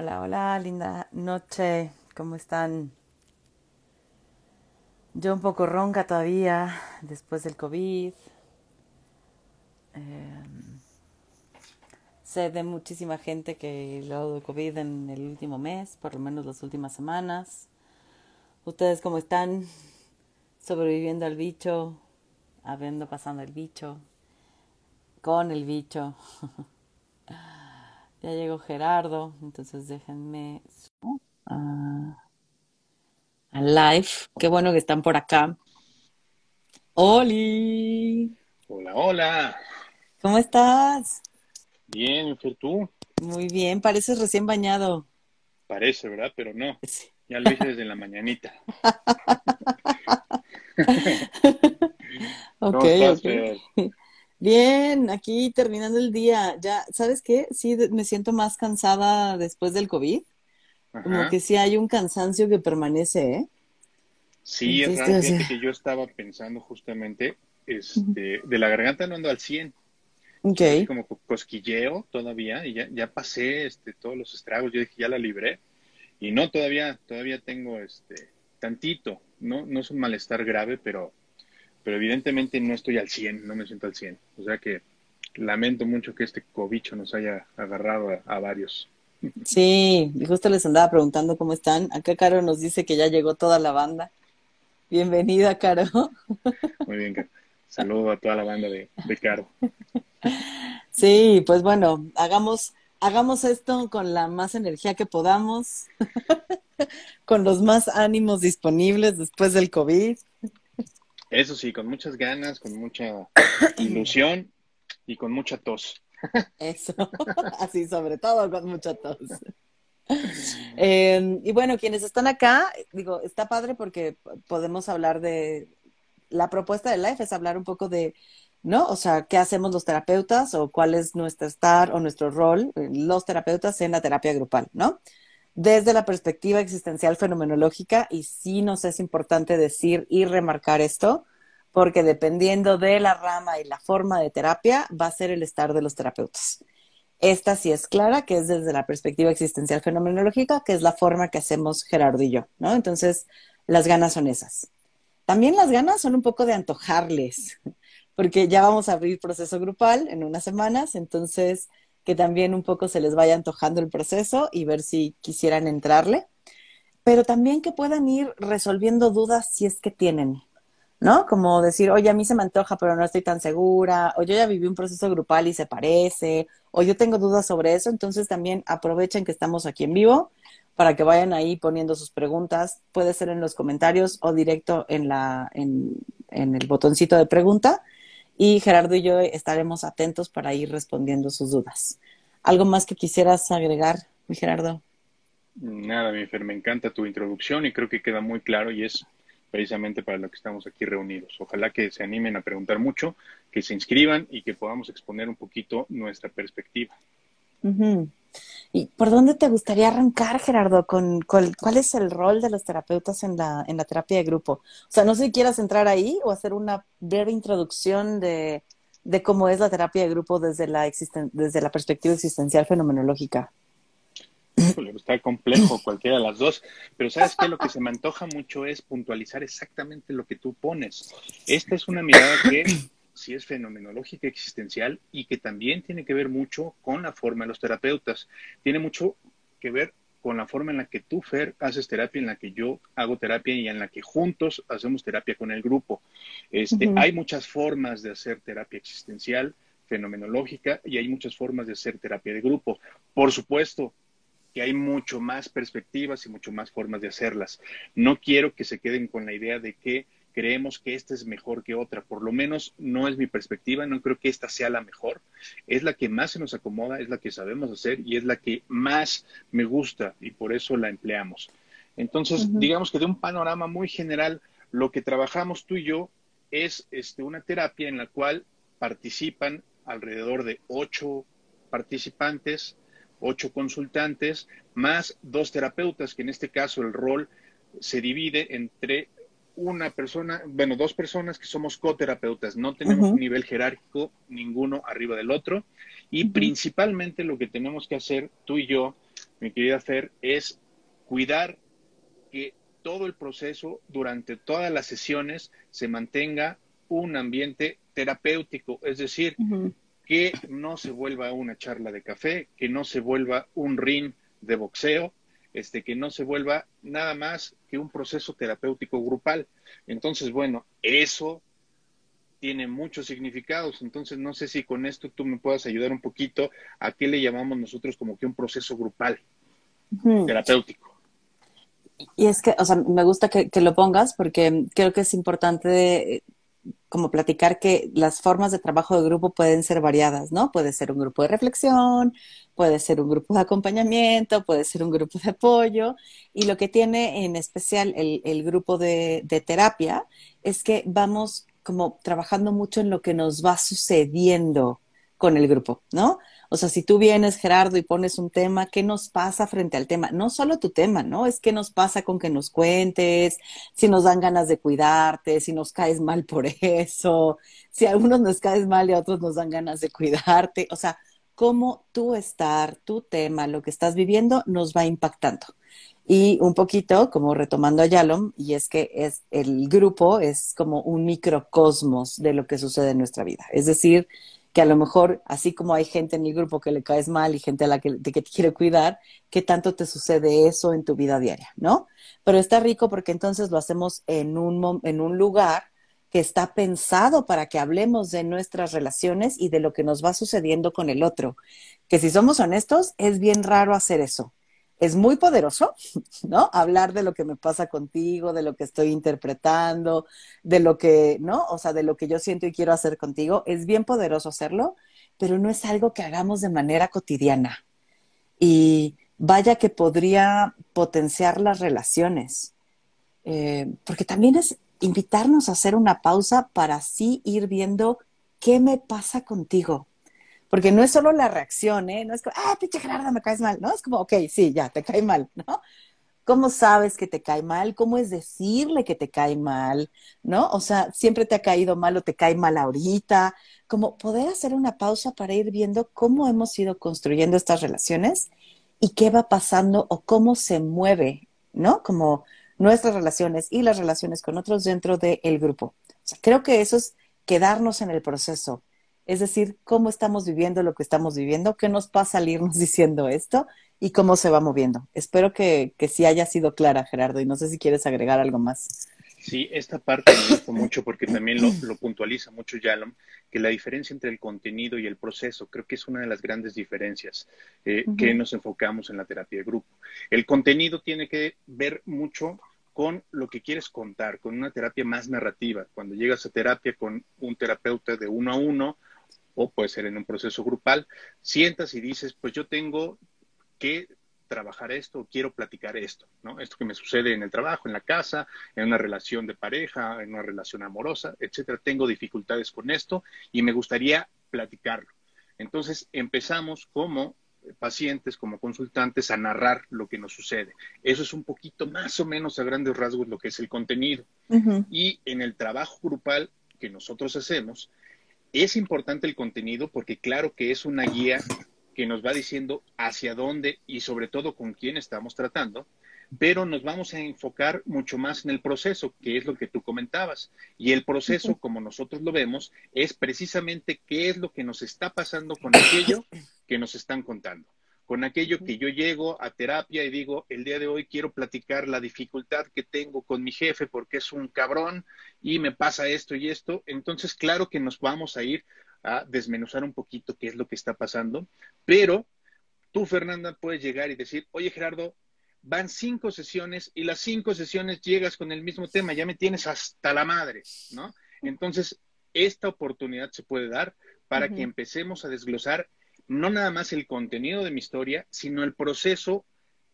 Hola, hola, linda noche. ¿Cómo están? Yo un poco ronca todavía después del COVID. Eh, sé de muchísima gente que lo dado COVID en el último mes, por lo menos las últimas semanas. ¿Ustedes cómo están? Sobreviviendo al bicho, habiendo pasado el bicho, con el bicho. Ya llegó Gerardo, entonces déjenme a, a live. Qué bueno que están por acá. ¡Oli! Hola, hola. ¿Cómo estás? Bien, ¿tú? Muy bien, pareces recién bañado. Parece, ¿verdad? Pero no. Ya lo hice desde la mañanita. ok. Bien, aquí terminando el día. Ya, ¿sabes qué? Sí, me siento más cansada después del COVID. Como que sí hay un cansancio que permanece, ¿eh? Sí, es raro. Fíjate que yo estaba pensando justamente, este, de la garganta no ando al 100. ok. Siento así como co- cosquilleo todavía y ya, ya pasé este, todos los estragos. Yo dije, ya la libré. Y no, todavía, todavía tengo este, tantito. No, no es un malestar grave, pero, pero evidentemente no estoy al 100, no me siento al 100. O sea que lamento mucho que este cobicho nos haya agarrado a, a varios. Sí, y justo les andaba preguntando cómo están. Acá Caro nos dice que ya llegó toda la banda. Bienvenida, Caro. Muy bien, Car- saludo a toda la banda de, de Caro. Sí, pues bueno, hagamos, hagamos esto con la más energía que podamos, con los más ánimos disponibles después del COVID. Eso sí, con muchas ganas, con mucha ilusión y con mucha tos. Eso, así sobre todo con mucha tos. Eh, y bueno, quienes están acá, digo, está padre porque podemos hablar de, la propuesta de Life es hablar un poco de, ¿no? O sea, ¿qué hacemos los terapeutas o cuál es nuestro estar o nuestro rol, los terapeutas en la terapia grupal, ¿no? Desde la perspectiva existencial fenomenológica, y sí nos es importante decir y remarcar esto, porque dependiendo de la rama y la forma de terapia, va a ser el estar de los terapeutas. Esta sí es clara, que es desde la perspectiva existencial fenomenológica, que es la forma que hacemos Gerardo y yo, ¿no? Entonces, las ganas son esas. También las ganas son un poco de antojarles, porque ya vamos a abrir proceso grupal en unas semanas, entonces que también un poco se les vaya antojando el proceso y ver si quisieran entrarle, pero también que puedan ir resolviendo dudas si es que tienen, ¿no? Como decir, oye, a mí se me antoja, pero no estoy tan segura, o yo ya viví un proceso grupal y se parece, o yo tengo dudas sobre eso, entonces también aprovechen que estamos aquí en vivo para que vayan ahí poniendo sus preguntas, puede ser en los comentarios o directo en, la, en, en el botoncito de pregunta, y Gerardo y yo estaremos atentos para ir respondiendo sus dudas. ¿Algo más que quisieras agregar, mi Gerardo? Nada, mi Fer, me encanta tu introducción y creo que queda muy claro y es precisamente para lo que estamos aquí reunidos. Ojalá que se animen a preguntar mucho, que se inscriban y que podamos exponer un poquito nuestra perspectiva. ¿Y por dónde te gustaría arrancar, Gerardo? Con, cuál, es el rol de los terapeutas en la, en la terapia de grupo? O sea, no sé si quieras entrar ahí o hacer una breve introducción de, de cómo es la terapia de grupo desde la, existen- desde la perspectiva existencial fenomenológica. Híjole, está complejo cualquiera de las dos, pero ¿sabes qué? Lo que se me antoja mucho es puntualizar exactamente lo que tú pones. Esta es una mirada que sí es fenomenológica existencial y que también tiene que ver mucho con la forma de los terapeutas. Tiene mucho que ver con la forma en la que tú, Fer, haces terapia, en la que yo hago terapia y en la que juntos hacemos terapia con el grupo. Este. Hay muchas formas de hacer terapia existencial, fenomenológica, y hay muchas formas de hacer terapia de grupo. Por supuesto, que hay mucho más perspectivas y mucho más formas de hacerlas. No quiero que se queden con la idea de que creemos que esta es mejor que otra. Por lo menos no es mi perspectiva, no creo que esta sea la mejor. Es la que más se nos acomoda, es la que sabemos hacer y es la que más me gusta y por eso la empleamos. Entonces, digamos que de un panorama muy general, lo que trabajamos tú y yo es este, una terapia en la cual participan alrededor de ocho participantes, ocho consultantes, más dos terapeutas, que en este caso el rol se divide entre una persona, bueno, dos personas que somos coterapeutas, no tenemos Ujú. un nivel jerárquico ninguno arriba del otro y principalmente lo que tenemos que hacer tú y yo mi querida Fer, es cuidar que todo el proceso, durante todas las sesiones, se mantenga un ambiente terapéutico, es decir, que no se vuelva una charla de café, que no se vuelva un ring de boxeo, este, que no se vuelva nada más que un proceso terapéutico grupal. Entonces, bueno, eso tiene muchos significados. Entonces, no sé si con esto tú me puedas ayudar un poquito a qué le llamamos nosotros como que un proceso grupal terapéutico. Y es que, o sea, me gusta que, lo pongas porque creo que es importante como platicar que las formas de trabajo de grupo pueden ser variadas, ¿no? Puede ser un grupo de reflexión, puede ser un grupo de acompañamiento, puede ser un grupo de apoyo. Y lo que tiene en especial el, grupo de terapia es que vamos como trabajando mucho en lo que nos va sucediendo con el grupo, ¿no? O sea, si tú vienes, Gerardo, y pones un tema, ¿qué nos pasa frente al tema? No solo tu tema, ¿no? Es qué nos pasa con que nos cuentes, si nos dan ganas de cuidarte, si nos caes mal por eso, si a algunos nos caes mal y a otros nos dan ganas de cuidarte. O sea, cómo tú estar, tu tema, lo que estás viviendo, nos va impactando. Y un poquito, como retomando a Yalom, y es que es el grupo es como un microcosmos de lo que sucede en nuestra vida. Es decir, que a lo mejor, así como hay gente en el grupo que le caes mal y gente a la que, que te quiere cuidar, ¿qué tanto te sucede eso en tu vida diaria, no? Pero está rico porque entonces lo hacemos en un, en un lugar que está pensado para que hablemos de nuestras relaciones y de lo que nos va sucediendo con el otro. Que si somos honestos, es bien raro hacer eso es muy poderoso, ¿no? Hablar de lo que me pasa contigo, de lo que estoy interpretando, de lo que, ¿no? O sea, de lo que yo siento y quiero hacer contigo. Es bien poderoso hacerlo, pero no es algo que hagamos de manera cotidiana. Y vaya que podría potenciar las relaciones, eh, porque también es invitarnos a hacer una pausa para así ir viendo qué me pasa contigo porque no es solo la reacción, ¿eh? No es como, ah, pinche Gerardo, me caes mal, ¿no? Es como, ok, sí, ya, te cae mal, ¿no? ¿Cómo sabes que te cae mal? ¿Cómo es decirle que te cae mal? ¿No? O sea, siempre te ha caído mal o te cae mal ahorita. Como poder hacer una pausa para ir viendo cómo hemos ido construyendo estas relaciones y qué va pasando o cómo se mueve, ¿no? Como nuestras relaciones y las relaciones con otros dentro del grupo. O sea, creo que eso es quedarnos en el proceso, es decir, cómo estamos viviendo lo que estamos viviendo, qué nos pasa al irnos diciendo esto y cómo se va moviendo. Espero que, que sí haya sido clara, Gerardo, y no sé si quieres agregar algo más. Sí, esta parte me gusta mucho porque también lo, puntualiza mucho Yalom, que la diferencia entre el contenido y el proceso creo que es una de las grandes diferencias eh, que nos enfocamos en la terapia de grupo. El contenido tiene que ver mucho con lo que quieres contar, con una terapia más narrativa. Cuando llegas a terapia con un terapeuta de uno a uno, o puede ser en un proceso grupal, sientas y dices, pues yo tengo que trabajar esto, quiero platicar esto, ¿no? Esto que me sucede en el trabajo, en la casa, en una relación de pareja, en una relación amorosa, etcétera. Tengo dificultades con esto y me gustaría platicarlo. Entonces empezamos como pacientes, como consultantes, a narrar lo que nos sucede. Eso es un poquito más o menos a grandes rasgos lo que es el contenido. Y en el trabajo grupal que nosotros hacemos, es importante el contenido porque claro que es una guía que nos va diciendo hacia dónde y sobre todo con quién estamos tratando, pero nos vamos a enfocar mucho más en el proceso, que es lo que tú comentabas. Y el proceso, como nosotros lo vemos, es precisamente qué es lo que nos está pasando con aquello que nos están contando con aquello que yo llego a terapia y digo, el día de hoy quiero platicar la dificultad que tengo con mi jefe porque es un cabrón y me pasa esto y esto, entonces claro que nos vamos a ir a desmenuzar un poquito qué es lo que está pasando, pero tú, Fernanda, puedes llegar y decir, oye, Gerardo, van cinco sesiones y las cinco sesiones llegas con el mismo tema, ya me tienes hasta la madre, ¿no? Entonces, esta oportunidad se puede dar para que empecemos a desglosar no nada más el contenido de mi historia, sino el proceso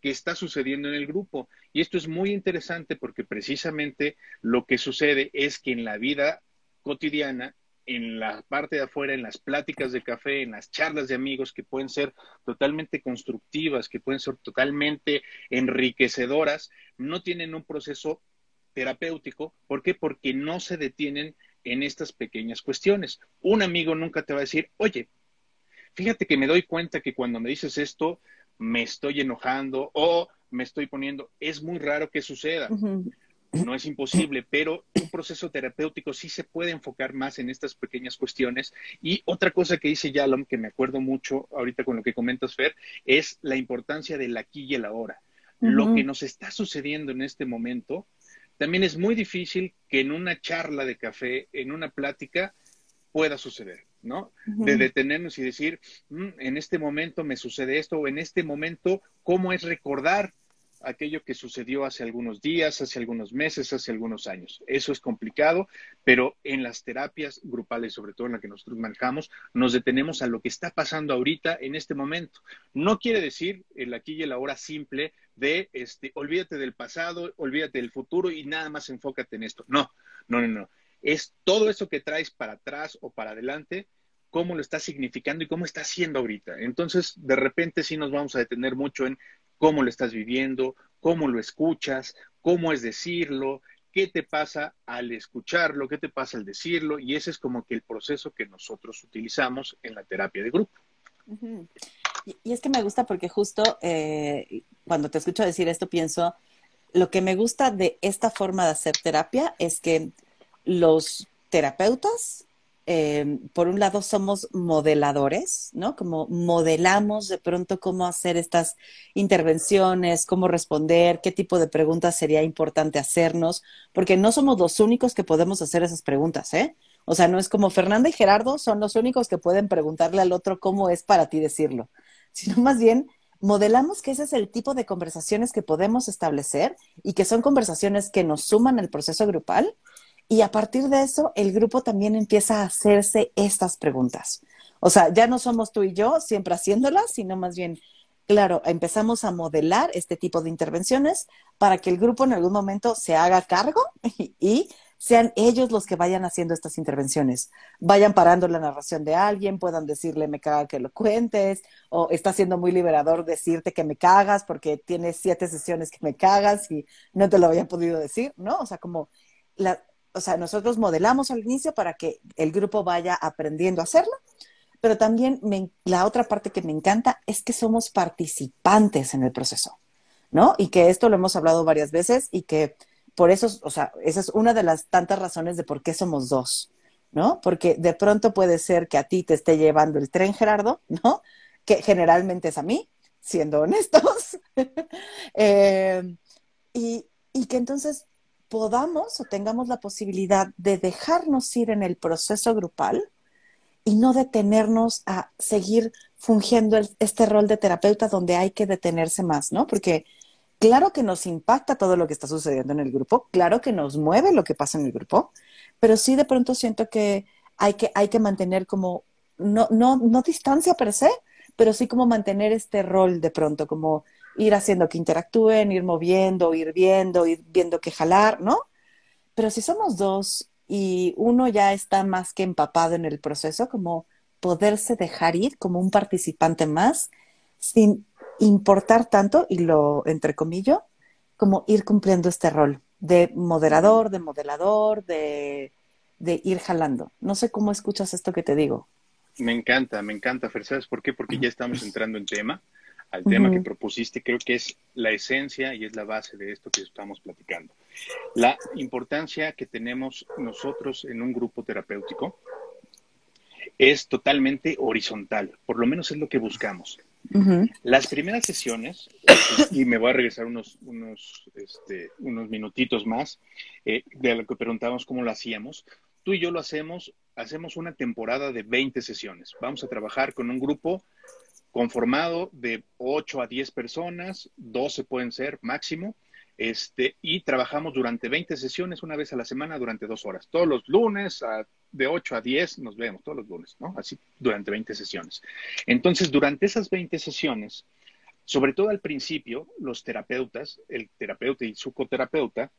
que está sucediendo en el grupo. Y esto es muy interesante porque precisamente lo que sucede es que en la vida cotidiana, en la parte de afuera, en las pláticas de café, en las charlas de amigos que pueden ser totalmente constructivas, que pueden ser totalmente enriquecedoras, no tienen un proceso terapéutico. ¿Por qué? Porque no se detienen en estas pequeñas cuestiones. Un amigo nunca te va a decir, oye, Fíjate que me doy cuenta que cuando me dices esto, me estoy enojando o me estoy poniendo. Es muy raro que suceda. No es imposible, pero un proceso terapéutico sí se puede enfocar más en estas pequeñas cuestiones. Y otra cosa que dice Yalom, que me acuerdo mucho ahorita con lo que comentas, Fer, es la importancia del aquí y el ahora. Lo que nos está sucediendo en este momento, también es muy difícil que en una charla de café, en una plática, pueda suceder. ¿No? De detenernos y decir, mm, en este momento me sucede esto, o en este momento, ¿cómo es recordar aquello que sucedió hace algunos días, hace algunos meses, hace algunos años? Eso es complicado, pero en las terapias grupales, sobre todo en la que nosotros manejamos, nos detenemos a lo que está pasando ahorita, en este momento. No quiere decir el aquí y el ahora simple de, este, olvídate del pasado, olvídate del futuro y nada más enfócate en esto. No, no, no, no es todo eso que traes para atrás o para adelante, cómo lo está significando y cómo está haciendo ahorita. Entonces, de repente sí nos vamos a detener mucho en cómo lo estás viviendo, cómo lo escuchas, cómo es decirlo, qué te pasa al escucharlo, qué te pasa al decirlo, y ese es como que el proceso que nosotros utilizamos en la terapia de grupo. y, es que me gusta porque justo eh, cuando te escucho decir esto pienso, lo que me gusta de esta forma de hacer terapia es que los terapeutas, eh, por un lado, somos modeladores, ¿no? Como modelamos de pronto cómo hacer estas intervenciones, cómo responder, qué tipo de preguntas sería importante hacernos, porque no somos los únicos que podemos hacer esas preguntas, ¿eh? O sea, no es como Fernanda y Gerardo son los únicos que pueden preguntarle al otro cómo es para ti decirlo, sino más bien modelamos que ese es el tipo de conversaciones que podemos establecer y que son conversaciones que nos suman al proceso grupal y a partir de eso, el grupo también empieza a hacerse estas preguntas. O sea, ya no somos tú y yo siempre haciéndolas, sino más bien, claro, empezamos a modelar este tipo de intervenciones para que el grupo en algún momento se haga cargo y, sean ellos los que vayan haciendo estas intervenciones. Vayan parando la narración de alguien, puedan decirle, me caga que lo cuentes, o está siendo muy liberador decirte que me cagas porque tienes siete sesiones que me cagas y no te lo había podido decir, ¿no? O sea, como la, o sea, nosotros modelamos al inicio para que el grupo vaya aprendiendo a hacerlo, pero también la otra parte que me encanta es que somos participantes en el proceso, ¿no? Y que esto lo hemos hablado varias veces y que por eso, o sea, esa es una de las tantas razones de por qué somos dos, ¿no? Porque de pronto puede ser que a ti te esté llevando el tren, Gerardo, ¿no? Que generalmente es a mí, siendo honestos. Eh, y, y que entonces podamos o tengamos la posibilidad de dejarnos ir en el proceso grupal y no detenernos a seguir fungiendo este rol de terapeuta donde hay que detenerse más, ¿no? Porque claro que nos impacta todo lo que está sucediendo en el grupo, claro que nos mueve lo que pasa en el grupo, pero sí de pronto siento que hay que, hay que mantener como, no, no, no distancia per se, pero sí como mantener este rol de pronto, como ir haciendo que interactúen, ir moviendo, ir viendo, ir viendo que jalar, ¿no? Pero si somos dos y uno ya está más que empapado en el proceso, como poderse dejar ir como un participante más, sin importar tanto, y lo entrecomillo, como ir cumpliendo este rol de moderador, de modelador, de, de ir jalando. No sé cómo escuchas esto que te digo. Me encanta, me encanta, Fer. ¿Sabes por qué? Porque ya estamos entrando en tema al tema que propusiste, creo que es la esencia y es la base de esto que estamos platicando. La importancia que tenemos nosotros en un grupo terapéutico es totalmente horizontal, por lo menos es lo que buscamos. Las primeras sesiones, y me voy a regresar unos, unos, este, unos minutitos más, eh, de lo que preguntábamos cómo lo hacíamos, tú y yo lo hacemos, hacemos una temporada de 20 sesiones. Vamos a trabajar con un grupo conformado de 8 a 10 personas, 12 pueden ser máximo, este, y trabajamos durante 20 sesiones una vez a la semana durante dos horas. Todos los lunes, de 8 a 10, nos vemos todos los lunes, ¿no? Así durante 20 sesiones. Entonces, durante esas 20 sesiones, sobre todo al principio, los terapeutas, el terapeuta y su coterapeuta,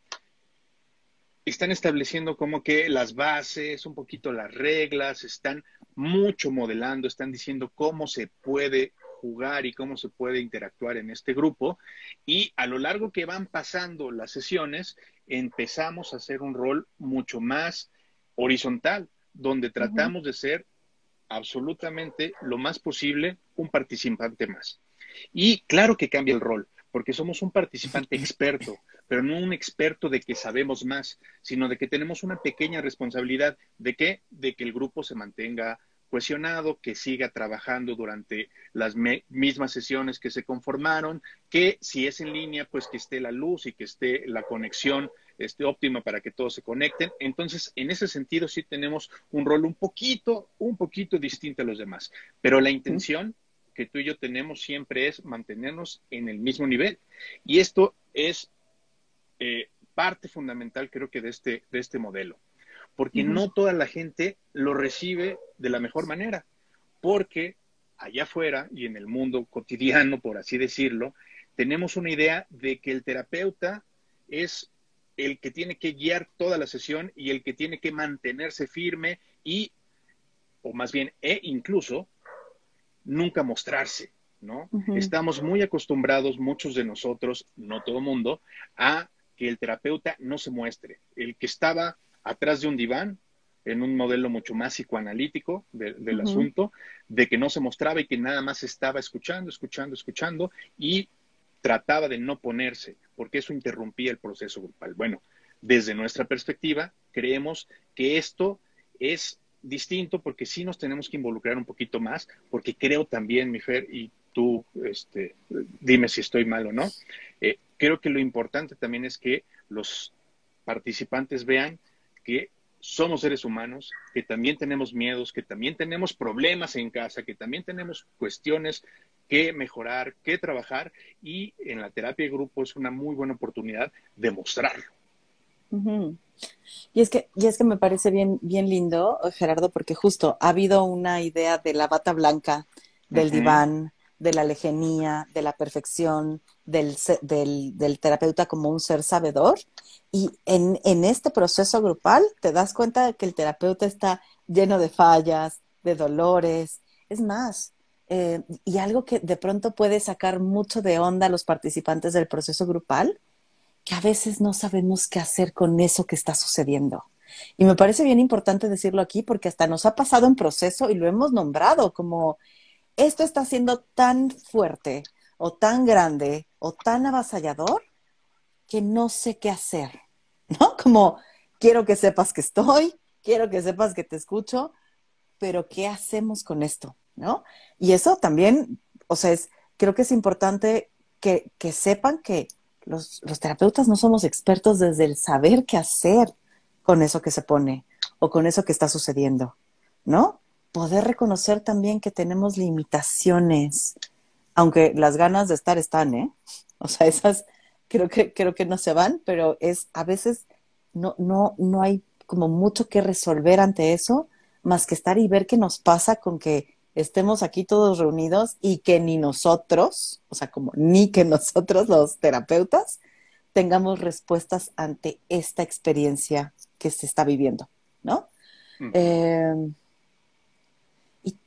están estableciendo como que las bases, un poquito las reglas, están mucho modelando, están diciendo cómo se puede jugar y cómo se puede interactuar en este grupo. Y a lo largo que van pasando las sesiones, empezamos a hacer un rol mucho más horizontal, donde tratamos de ser absolutamente lo más posible un participante más. Y claro que cambia el rol, porque somos un participante experto, pero no un experto de que sabemos más, sino de que tenemos una pequeña responsabilidad de que, de que el grupo se mantenga cohesionado, que siga trabajando durante las mismas sesiones que se conformaron, que si es en línea, pues que esté la luz y que esté la conexión este, óptima para que todos se conecten. Entonces, en ese sentido, sí tenemos un rol un poquito, un poquito distinto a los demás. Pero la intención que tú y yo tenemos siempre es mantenernos en el mismo nivel. Y esto es eh, parte fundamental, creo que, de este, de este modelo. Porque no toda la gente lo recibe de la mejor manera. Porque allá afuera y en el mundo cotidiano, por así decirlo, tenemos una idea de que el terapeuta es el que tiene que guiar toda la sesión y el que tiene que mantenerse firme y, o más bien, e incluso, nunca mostrarse, ¿no? Estamos muy acostumbrados, muchos de nosotros, no todo el mundo, a que el terapeuta no se muestre. El que estaba atrás de un diván, en un modelo mucho más psicoanalítico del asunto, de que no se mostraba y que nada más estaba escuchando, escuchando, escuchando y trataba de no ponerse, porque eso interrumpía el proceso grupal. Bueno, desde nuestra perspectiva, creemos que esto es distinto porque sí nos tenemos que involucrar un poquito más, porque creo también, mi Fer, y tú este, dime si estoy mal o no, creo que lo importante también es que los participantes vean que somos seres humanos, que también tenemos miedos, que también tenemos problemas en casa, que también tenemos cuestiones que mejorar, que trabajar y en la terapia de grupo es una muy buena oportunidad de mostrarlo. Y es que, y es que me parece bien, bien lindo, Gerardo, porque justo ha habido una idea de la bata blanca, del diván, de la lejanía, de la perfección, del, del, terapeuta como un ser sabedor. Y en, en este proceso grupal te das cuenta de que el terapeuta está lleno de fallas, de dolores. Es más, eh, y algo que de pronto puede sacar mucho de onda a los participantes del proceso grupal, que a veces no sabemos qué hacer con eso que está sucediendo. Y me parece bien importante decirlo aquí porque hasta nos ha pasado en proceso y lo hemos nombrado como esto está siendo tan fuerte o tan grande o tan avasallador que no sé qué hacer, ¿no? Como quiero que sepas que estoy, quiero que sepas que te escucho, pero ¿qué hacemos con esto? ¿no? Y eso también, o sea, es, creo que es importante que, que sepan que los, los, terapeutas no somos expertos desde el saber qué hacer con eso que se pone o con eso que está sucediendo, ¿no? Poder reconocer también que tenemos limitaciones, aunque las ganas de estar están, ¿eh? O sea, esas creo que, creo que no se van, pero es a veces no, no, no hay como mucho que resolver ante eso, más que estar y ver qué nos pasa con que estemos aquí todos reunidos y que ni nosotros, o sea, como ni que nosotros los terapeutas, tengamos respuestas ante esta experiencia que se está viviendo, ¿no? Y,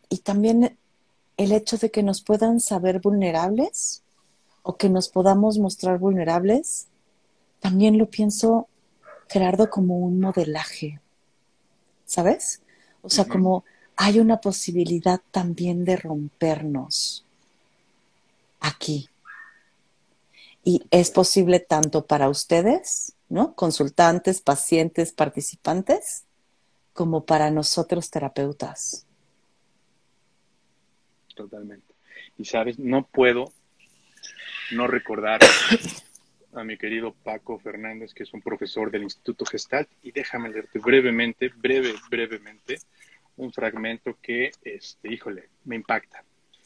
y también el hecho de que nos puedan saber vulnerables o que nos podamos mostrar vulnerables, también lo pienso, Gerardo, como un modelaje, ¿sabes? O sea, como hay una posibilidad también de rompernos aquí. Y es posible tanto para ustedes, ¿no? Consultantes, pacientes, participantes, como para nosotros terapeutas. Totalmente. Y sabes, no puedo no recordar a mi querido Paco Fernández, que es un profesor del Instituto Gestalt, y déjame leerte brevemente, breve, brevemente, un fragmento que, este, híjole, me impacta.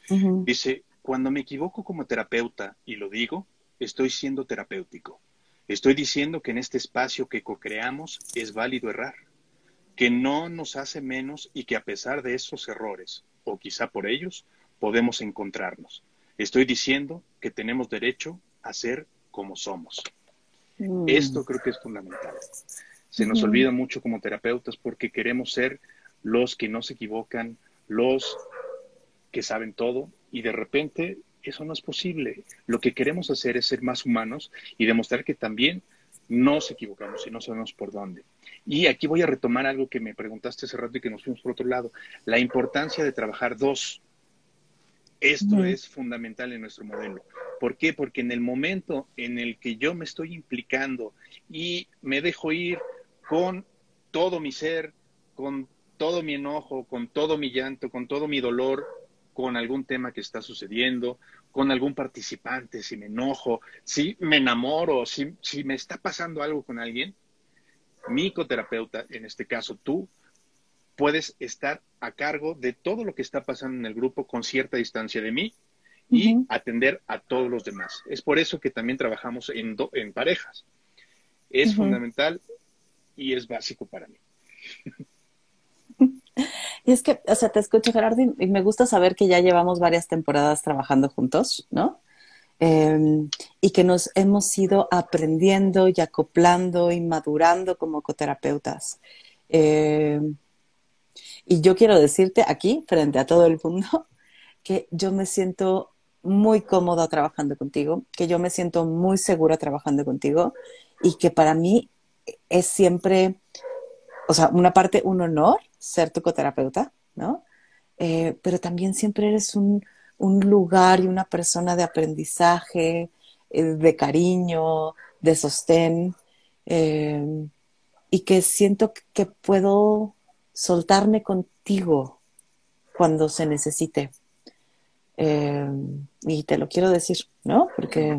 Dice, cuando me equivoco como terapeuta y lo digo, estoy siendo terapéutico. Estoy diciendo que en este espacio que co-creamos es válido errar, que no nos hace menos y que a pesar de esos errores, o quizá por ellos, podemos encontrarnos. Estoy diciendo que tenemos derecho a ser como somos. Mm. Esto creo que es fundamental. Se nos olvida mucho como terapeutas porque queremos ser los que no se equivocan, los que saben todo y de repente eso no es posible. Lo que queremos hacer es ser más humanos y demostrar que también nos equivocamos y no sabemos por dónde. Y aquí voy a retomar algo que me preguntaste hace rato y que nos fuimos por otro lado, la importancia de trabajar dos. Esto es fundamental en nuestro modelo. ¿Por qué? Porque en el momento en el que yo me estoy implicando y me dejo ir con todo mi ser, con todo mi enojo, con todo mi llanto, con todo mi dolor, con algún tema que está sucediendo, con algún participante, si me enojo, si me enamoro, si, si me está pasando algo con alguien, mi psicoterapeuta, en este caso tú, puedes estar a cargo de todo lo que está pasando en el grupo con cierta distancia de mí y atender a todos los demás. Es por eso que también trabajamos en, en parejas. Es fundamental y es básico para mí. Y es que, o sea, te escucho, Gerardo, y me gusta saber que ya llevamos varias temporadas trabajando juntos, ¿no? Em, y que nos hemos ido aprendiendo y acoplando y madurando como coterapeutas. Em, y yo quiero decirte aquí, frente a todo el mundo, que yo me siento muy cómoda trabajando contigo, que yo me siento muy segura trabajando contigo y que para mí es siempre, o sea, una parte, un honor ser tu coterapeuta, ¿no? Eh, pero también siempre eres un, lugar y una persona de aprendizaje, eh, de cariño, de sostén, eh, y que siento que puedo soltarme contigo cuando se necesite. y te lo quiero decir, ¿no? Porque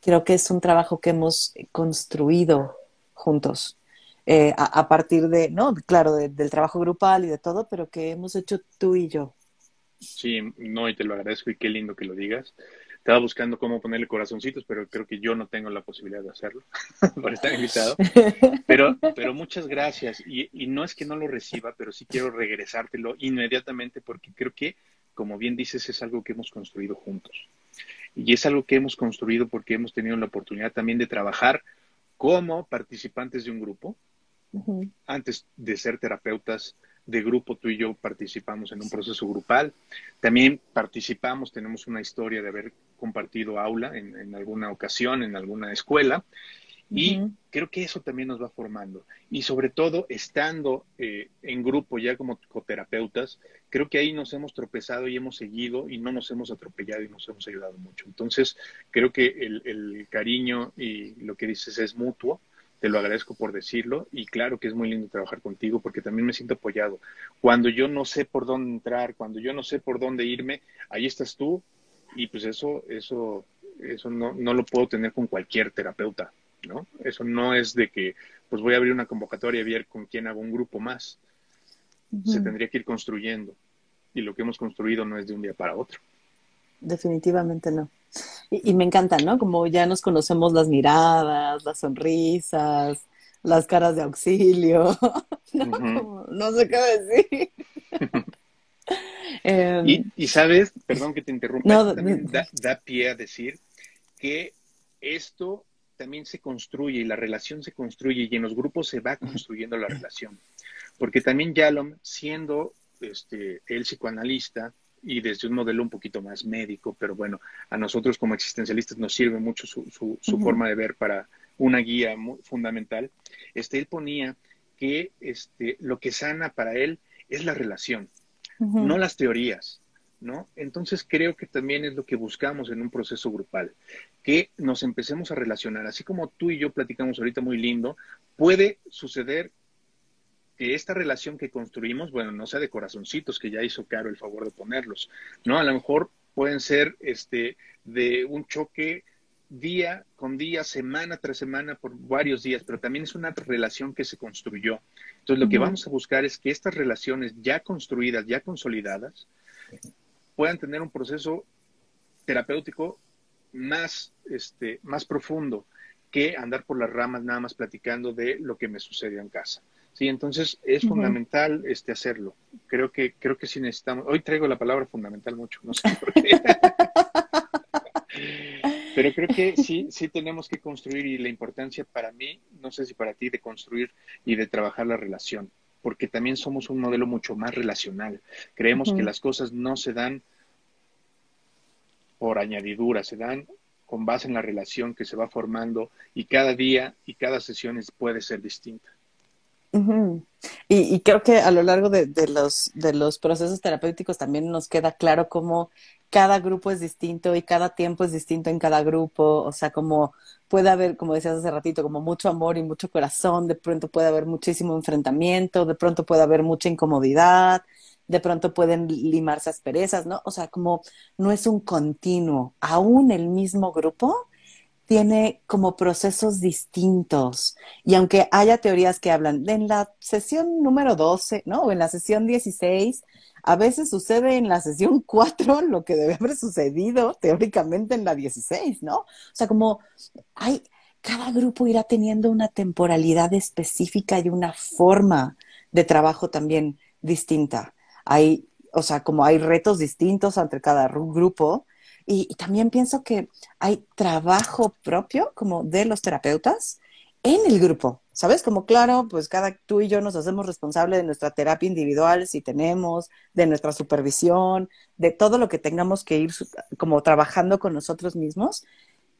creo que es un trabajo que hemos construido juntos. Eh, a, partir de, ¿no? Claro, del trabajo grupal y de todo, pero que hemos hecho tú y yo. Sí, no, y te lo agradezco y qué lindo que lo digas. Estaba buscando cómo ponerle corazoncitos, pero creo que yo no tengo la posibilidad de hacerlo por estar invitado. Pero, pero muchas gracias. Y, y no es que no lo reciba, pero sí quiero regresártelo inmediatamente porque creo que, como bien dices, es algo que hemos construido juntos. Y es algo que hemos construido porque hemos tenido la oportunidad también de trabajar como participantes de un grupo, antes de ser terapeutas de grupo, tú y yo participamos en un proceso grupal. También participamos, tenemos una historia de haber compartido aula en, alguna ocasión, en alguna escuela. Y creo que eso también nos va formando. Y sobre todo, estando eh, en grupo ya como coterapeutas, creo que ahí nos hemos tropezado y hemos seguido y no nos hemos atropellado y nos hemos ayudado mucho. Entonces, creo que el cariño y lo que dices es mutuo te lo agradezco por decirlo y claro que es muy lindo trabajar contigo porque también me siento apoyado. Cuando yo no sé por dónde entrar, cuando yo no sé por dónde irme, ahí estás tú y pues eso, eso, eso no, no lo puedo tener con cualquier terapeuta, ¿no? Eso no es de que pues voy a abrir una convocatoria y ver con quién hago un grupo más. Se tendría que ir construyendo y lo que hemos construido no es de un día para otro. Definitivamente no. Y, me encanta, ¿no? Como ya nos conocemos las miradas, las sonrisas, las caras de auxilio. no, sé qué decir. Em, y, sabes, perdón que te interrumpa, también da, pie a decir que esto también se construye y la relación se construye y en los grupos se va construyendo la relación. Porque también Yalom, siendo este, el psicoanalista, y desde un modelo un poquito más médico, pero bueno, a nosotros como existencialistas nos sirve mucho su, su, forma de ver para una guía muy fundamental. Este, él ponía que este, lo que sana para él es la relación, no las teorías, ¿no? Entonces creo que también es lo que buscamos en un proceso grupal, que nos empecemos a relacionar, así como tú y yo platicamos ahorita muy lindo, puede suceder que esta relación que construimos, bueno, no sea de corazoncitos, que ya hizo Caro el favor de ponerlos, ¿no? A lo mejor pueden ser este, de un choque día con día, semana tras semana, por varios días, pero también es una relación que se construyó. Entonces, lo que vamos a buscar es que estas relaciones ya construidas, ya consolidadas, puedan tener un proceso terapéutico más, este, más profundo que andar por las ramas nada más platicando de lo que me sucedió en casa. Sí, entonces es fundamental este hacerlo. Creo que creo que sí necesitamos. Hoy traigo la palabra fundamental mucho, no sé por qué. Pero creo que sí sí tenemos que construir y la importancia para mí, no sé si para ti de construir y de trabajar la relación, porque también somos un modelo mucho más relacional. Creemos que las cosas no se dan por añadidura, se dan con base en la relación que se va formando y cada día y cada sesión puede ser distinta. Y, creo que a lo largo de, los, de los procesos terapéuticos también nos queda claro cómo cada grupo es distinto y cada tiempo es distinto en cada grupo. O sea, como puede haber, como decías hace ratito, como mucho amor y mucho corazón, de pronto puede haber muchísimo enfrentamiento, de pronto puede haber mucha incomodidad, de pronto pueden limarse asperezas, ¿no? O sea, como no es un continuo, aún el mismo grupo tiene como procesos distintos. Y aunque haya teorías que hablan en la sesión número 12, ¿no? O en la sesión 16, a veces sucede en la sesión 4 lo que debe haber sucedido teóricamente en la 16, ¿no? O sea, como hay, cada grupo irá teniendo una temporalidad específica y una forma de trabajo también distinta. Hay, o sea, como hay retos distintos entre cada grupo, y, también pienso que hay trabajo propio como de los terapeutas en el grupo, ¿sabes? Como claro, pues cada tú y yo nos hacemos responsable de nuestra terapia individual si tenemos, de nuestra supervisión, de todo lo que tengamos que ir como trabajando con nosotros mismos,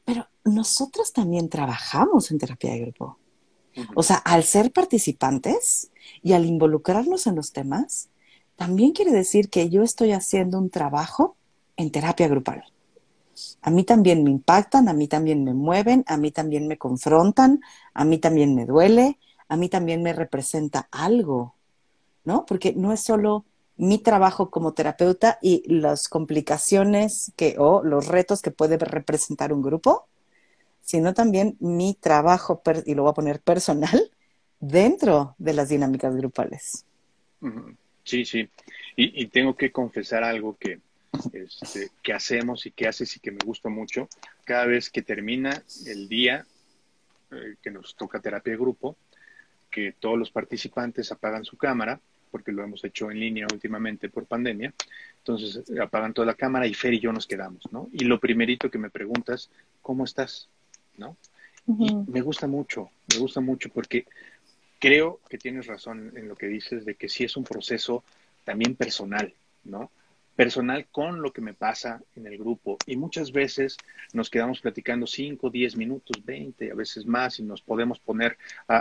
pero nosotros también trabajamos en terapia de grupo. O sea, al ser participantes y al involucrarnos en los temas, también quiere decir que yo estoy haciendo un trabajo en terapia grupal a mí también me impactan, a mí también me mueven, a mí también me confrontan, a mí también me duele, a mí también me representa algo, ¿no? Porque no es solo mi trabajo como terapeuta y las complicaciones que o los retos que puede representar un grupo, sino también mi trabajo, y lo voy a poner personal, dentro de las dinámicas grupales. Sí, sí. y tengo que confesar algo que, este, que hacemos y que haces y que me gusta mucho. Cada vez que termina el día eh, que nos toca terapia de grupo, que todos los participantes apagan su cámara, porque lo hemos hecho en línea últimamente por pandemia. Entonces apagan toda la cámara y Fer y yo nos quedamos, ¿no? Y lo primerito que me preguntas, ¿cómo estás? ¿No? Y me gusta mucho, me gusta mucho porque creo que tienes razón en lo que dices de que sí es un proceso también personal, ¿no? Personal con lo que me pasa en el grupo. Y muchas veces nos quedamos platicando 5, 10 minutos, 20, a veces más, y nos podemos poner,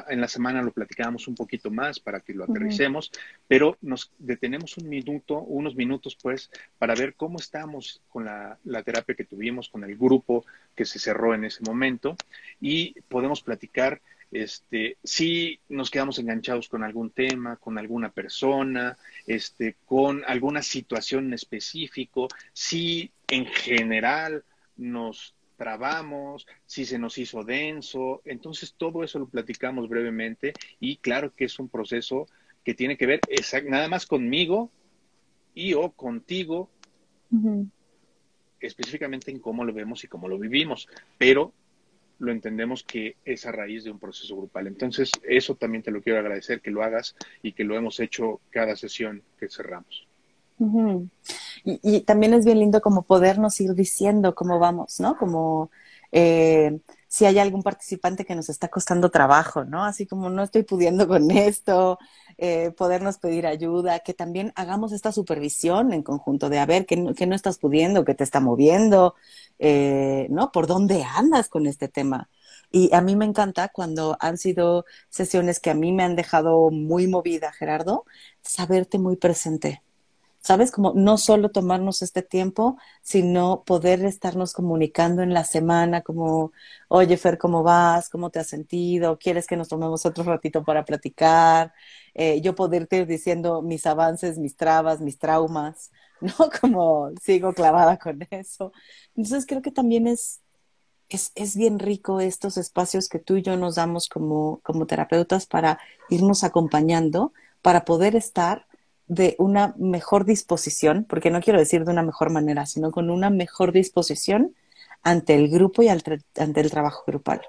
en la semana lo platicamos un poquito más para que lo aterricemos, pero nos detenemos un minuto, unos minutos pues, para ver cómo estamos con la, la terapia que tuvimos, con el grupo que se cerró en ese momento, y podemos platicar este, si nos quedamos enganchados con algún tema, con alguna persona, este, con alguna situación en específico, si en general nos trabamos, si se nos hizo denso, entonces todo eso lo platicamos brevemente y claro que es un proceso que tiene que ver nada más conmigo y o contigo, específicamente en cómo lo vemos y cómo lo vivimos, pero lo entendemos que es a raíz de un proceso grupal. Entonces, eso también te lo quiero agradecer, que lo hagas y que lo hemos hecho cada sesión que cerramos. y, también es bien lindo como podernos ir diciendo cómo vamos, ¿no? Como eh, si hay algún participante que nos está costando trabajo, ¿no? Así como no estoy pudiendo con esto, eh, podernos pedir ayuda, que también hagamos esta supervisión en conjunto de a ver qué no, no estás pudiendo, qué te está moviendo, eh, ¿no? ¿Por dónde andas con este tema? Y a mí me encanta cuando han sido sesiones que a mí me han dejado muy movida, Gerardo, saberte muy presente ¿sabes? Como no solo tomarnos este tiempo, sino poder estarnos comunicando en la semana, como, oye, Fer, ¿cómo vas? ¿Cómo te has sentido? ¿Quieres que nos tomemos otro ratito para platicar? Eh, yo poderte ir diciendo mis avances, mis trabas, mis traumas, ¿no? Como sigo clavada con eso. Entonces creo que también es, es, es, bien rico estos espacios que tú y yo nos damos como, como terapeutas para irnos acompañando, para poder estar de una mejor disposición, porque no quiero decir de una mejor manera, sino con una mejor disposición ante el grupo y ante el trabajo grupal.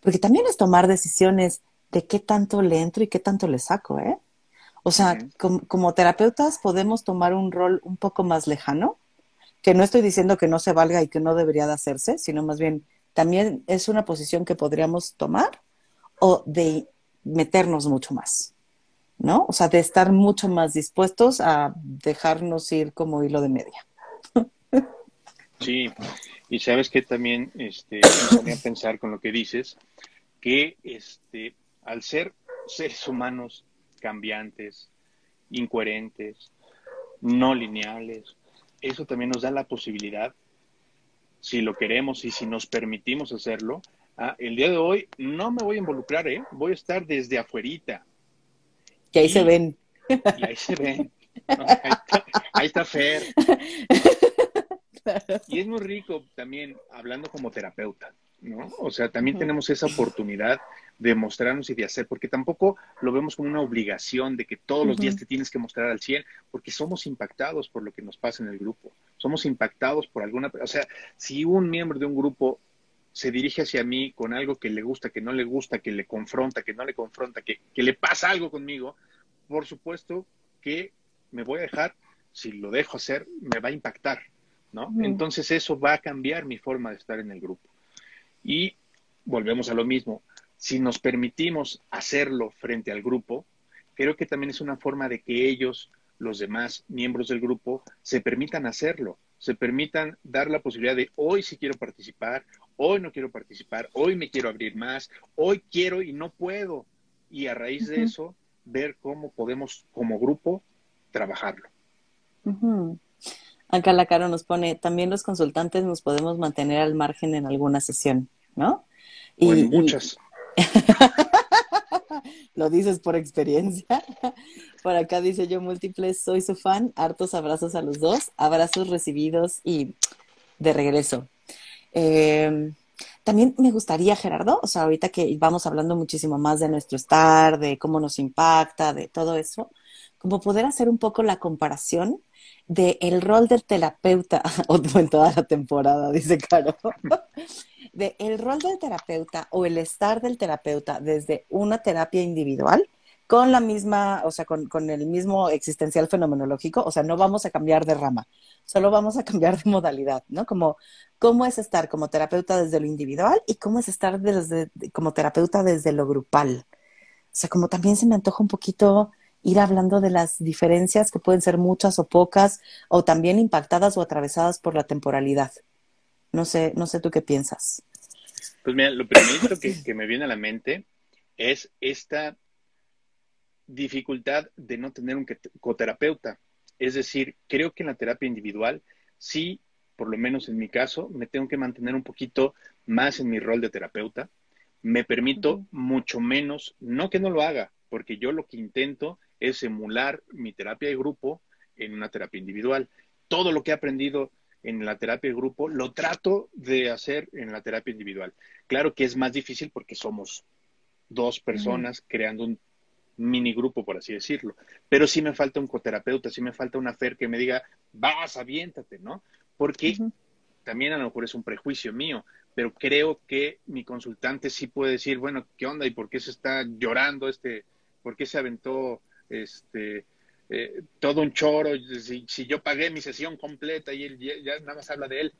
Porque también es tomar decisiones de qué tanto le entro y qué tanto le saco, ¿eh? O sea, como, terapeutas podemos tomar un rol un poco más lejano, que no estoy diciendo que no se valga y que no debería de hacerse, sino más bien también es una posición que podríamos tomar o de meternos mucho más. ¿No? O sea, de estar mucho más dispuestos a dejarnos ir como hilo de media. Sí, y sabes que también este, me a pensar con lo que dices, que este, al ser seres humanos cambiantes, incoherentes, no lineales. Eso también nos da la posibilidad, si lo queremos y si nos permitimos hacerlo, el día de hoy no me voy a involucrar, ¿eh? voy a estar desde afuerita. Que ahí se ven. Y ahí se ven. ahí, está, Fer. Y es muy rico también hablando como terapeuta, ¿no? O sea, también tenemos esa oportunidad de mostrarnos y de hacer, porque tampoco lo vemos como una obligación de que todos los días te tienes que mostrar al 100, porque somos impactados por lo que nos pasa en el grupo, somos impactados por alguna, o sea, si un miembro de un grupo se dirige hacia mí con algo que le gusta, que no le gusta, que le confronta, que no le confronta, que, que le pasa algo conmigo, por supuesto que me voy a dejar, si lo dejo hacer, me va a impactar, ¿no? Entonces eso va a cambiar mi forma de estar en el grupo. Y volvemos a lo mismo, si nos permitimos hacerlo frente al grupo, creo que también es una forma de que ellos, los demás miembros del grupo, se permitan hacerlo, se permitan dar la posibilidad de hoy sí quiero participar, hoy no quiero participar, hoy me quiero abrir más, hoy quiero y no puedo. Y a raíz de eso, ver cómo podemos como grupo trabajarlo. Acá la cara nos pone, también los consultantes nos podemos mantener al margen en alguna sesión, ¿no? y, muchas. Lo dices por experiencia. Por acá dice yo múltiples, soy su fan, hartos abrazos a los dos, abrazos recibidos y de regreso. Em, también me gustaría, Gerardo, o sea, ahorita que vamos hablando muchísimo más de nuestro estar, de cómo nos impacta, de todo eso, como poder hacer un poco la comparación de rol del terapeuta, o en toda la temporada, dice Caro, de el rol del terapeuta o el estar del terapeuta desde una terapia individual con la misma, o sea, con, con, el mismo existencial fenomenológico, o sea, no vamos a cambiar de rama, solo vamos a cambiar de modalidad, ¿no? Como cómo es estar como terapeuta desde lo individual y cómo es estar desde, como terapeuta desde lo grupal. O sea, como también se me antoja un poquito ir hablando de las diferencias que pueden ser muchas o pocas, o también impactadas o atravesadas por la temporalidad. No sé, no sé tú qué piensas. Pues mira, lo primero que, que me viene a la mente es esta dificultad de no tener un coterapeuta. Es decir, creo que en la terapia individual sí, por lo menos en mi caso, me tengo que mantener un poquito más en mi rol de terapeuta. Me permito mucho menos, no que no lo haga, porque yo lo que intento es emular mi terapia de grupo en una terapia individual. Todo lo que he aprendido en la terapia de grupo lo trato de hacer en la terapia individual. Claro que es más difícil porque somos dos personas creando un mini grupo, por así decirlo. Pero sí me falta un coterapeuta, sí me falta una FER que me diga, vas, aviéntate, ¿no? Porque también a lo mejor es un prejuicio mío, pero creo que mi consultante sí puede decir, bueno, ¿qué onda? ¿Y por qué se está llorando este? ¿Por qué se aventó este eh, todo un choro? Si, si, yo pagué mi sesión completa y él ya, nada más habla de él.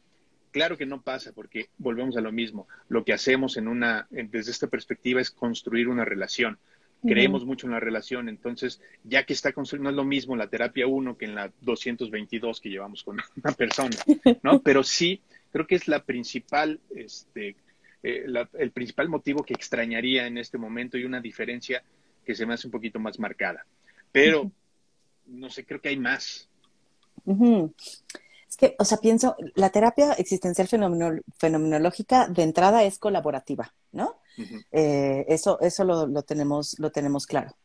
Claro que no pasa, porque volvemos a lo mismo. Lo que hacemos en una, desde esta perspectiva es construir una relación creemos mucho en la relación, entonces ya que está construyendo, no es lo mismo la terapia 1 que en la 222 que llevamos con una persona, ¿no? Pero sí, creo que es la principal, este, eh, el principal motivo que extrañaría en este momento y una diferencia que se me hace un poquito más marcada. Pero, no sé, creo que hay más. Es que, o sea, pienso, la terapia existencial fenomenológica de entrada es colaborativa, ¿no? Eh, eso eso lo, tenemos, lo tenemos claro.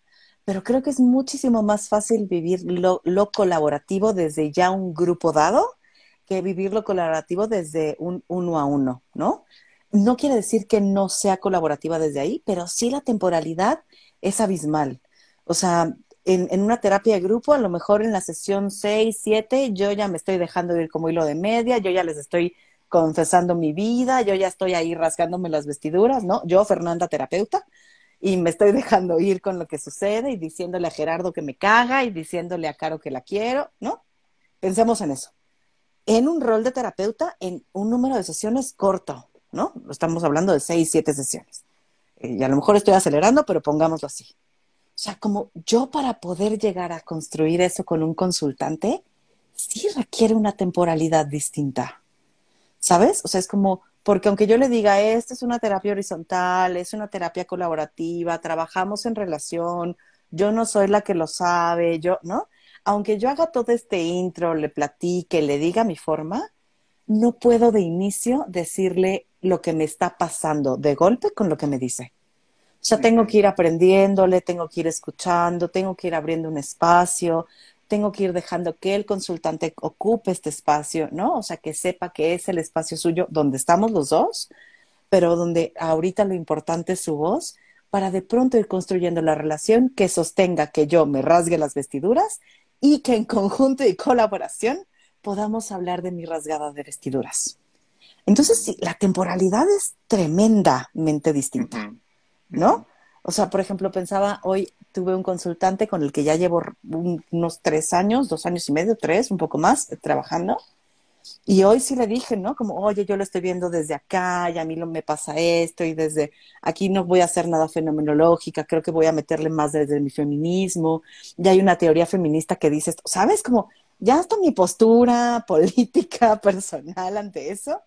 Pero creo que es muchísimo más fácil vivir lo, colaborativo desde ya un grupo dado que vivir lo colaborativo desde un uno a uno, ¿no? No quiere decir que no sea colaborativa desde ahí, pero sí la temporalidad es abismal. O sea, en, en, una terapia de grupo, a lo mejor en la sesión 6, 7, yo ya me estoy dejando ir como hilo de media, yo ya les estoy confesando mi vida, yo ya estoy ahí rasgándome las vestiduras, ¿no? Yo, Fernanda, terapeuta, y me estoy dejando ir con lo que sucede y diciéndole a Gerardo que me caga y diciéndole a Caro que la quiero, ¿no? Pensemos en eso. En un rol de terapeuta, en un número de sesiones corto, ¿no? Estamos hablando de seis, siete sesiones. Eh, y a lo mejor estoy acelerando, pero pongámoslo así. O sea, como yo para poder llegar a construir eso con un consultante, sí requiere una temporalidad distinta. ¿Sabes? O sea, es como Porque aunque yo le diga, esta es una terapia horizontal, es una terapia colaborativa, trabajamos en relación, yo no soy la que lo sabe, yo, ¿no? Aunque yo haga todo este intro, le platique, le diga mi forma, no puedo de inicio decirle lo que me está pasando de golpe con lo que me dice. O sea, tengo que ir aprendiéndole, tengo que ir escuchando, tengo que ir abriendo un espacio, tengo que ir dejando que el consultante ocupe este espacio, ¿no? O sea, que sepa que es el espacio suyo donde estamos los dos, pero donde ahorita lo importante es su voz, para de pronto ir construyendo la relación que sostenga que yo me rasgue las vestiduras y que en conjunto y colaboración podamos hablar de mi rasgada de vestiduras. Entonces, sí, la temporalidad es tremendamente distinta, ¿no? O sea, por ejemplo, pensaba, hoy tuve un consultante con el que ya llevo unos tres años, dos años y medio, tres, un poco más, eh, trabajando. Y hoy sí le dije, ¿no? Como, oye, yo lo estoy viendo desde acá y a mí me pasa esto y desde aquí no voy a hacer nada fenomenológica, creo que voy a meterle más desde mi feminismo. Ya hay una teoría feminista que dice esto, ¿sabes? Como, ya hasta mi postura política, personal ante eso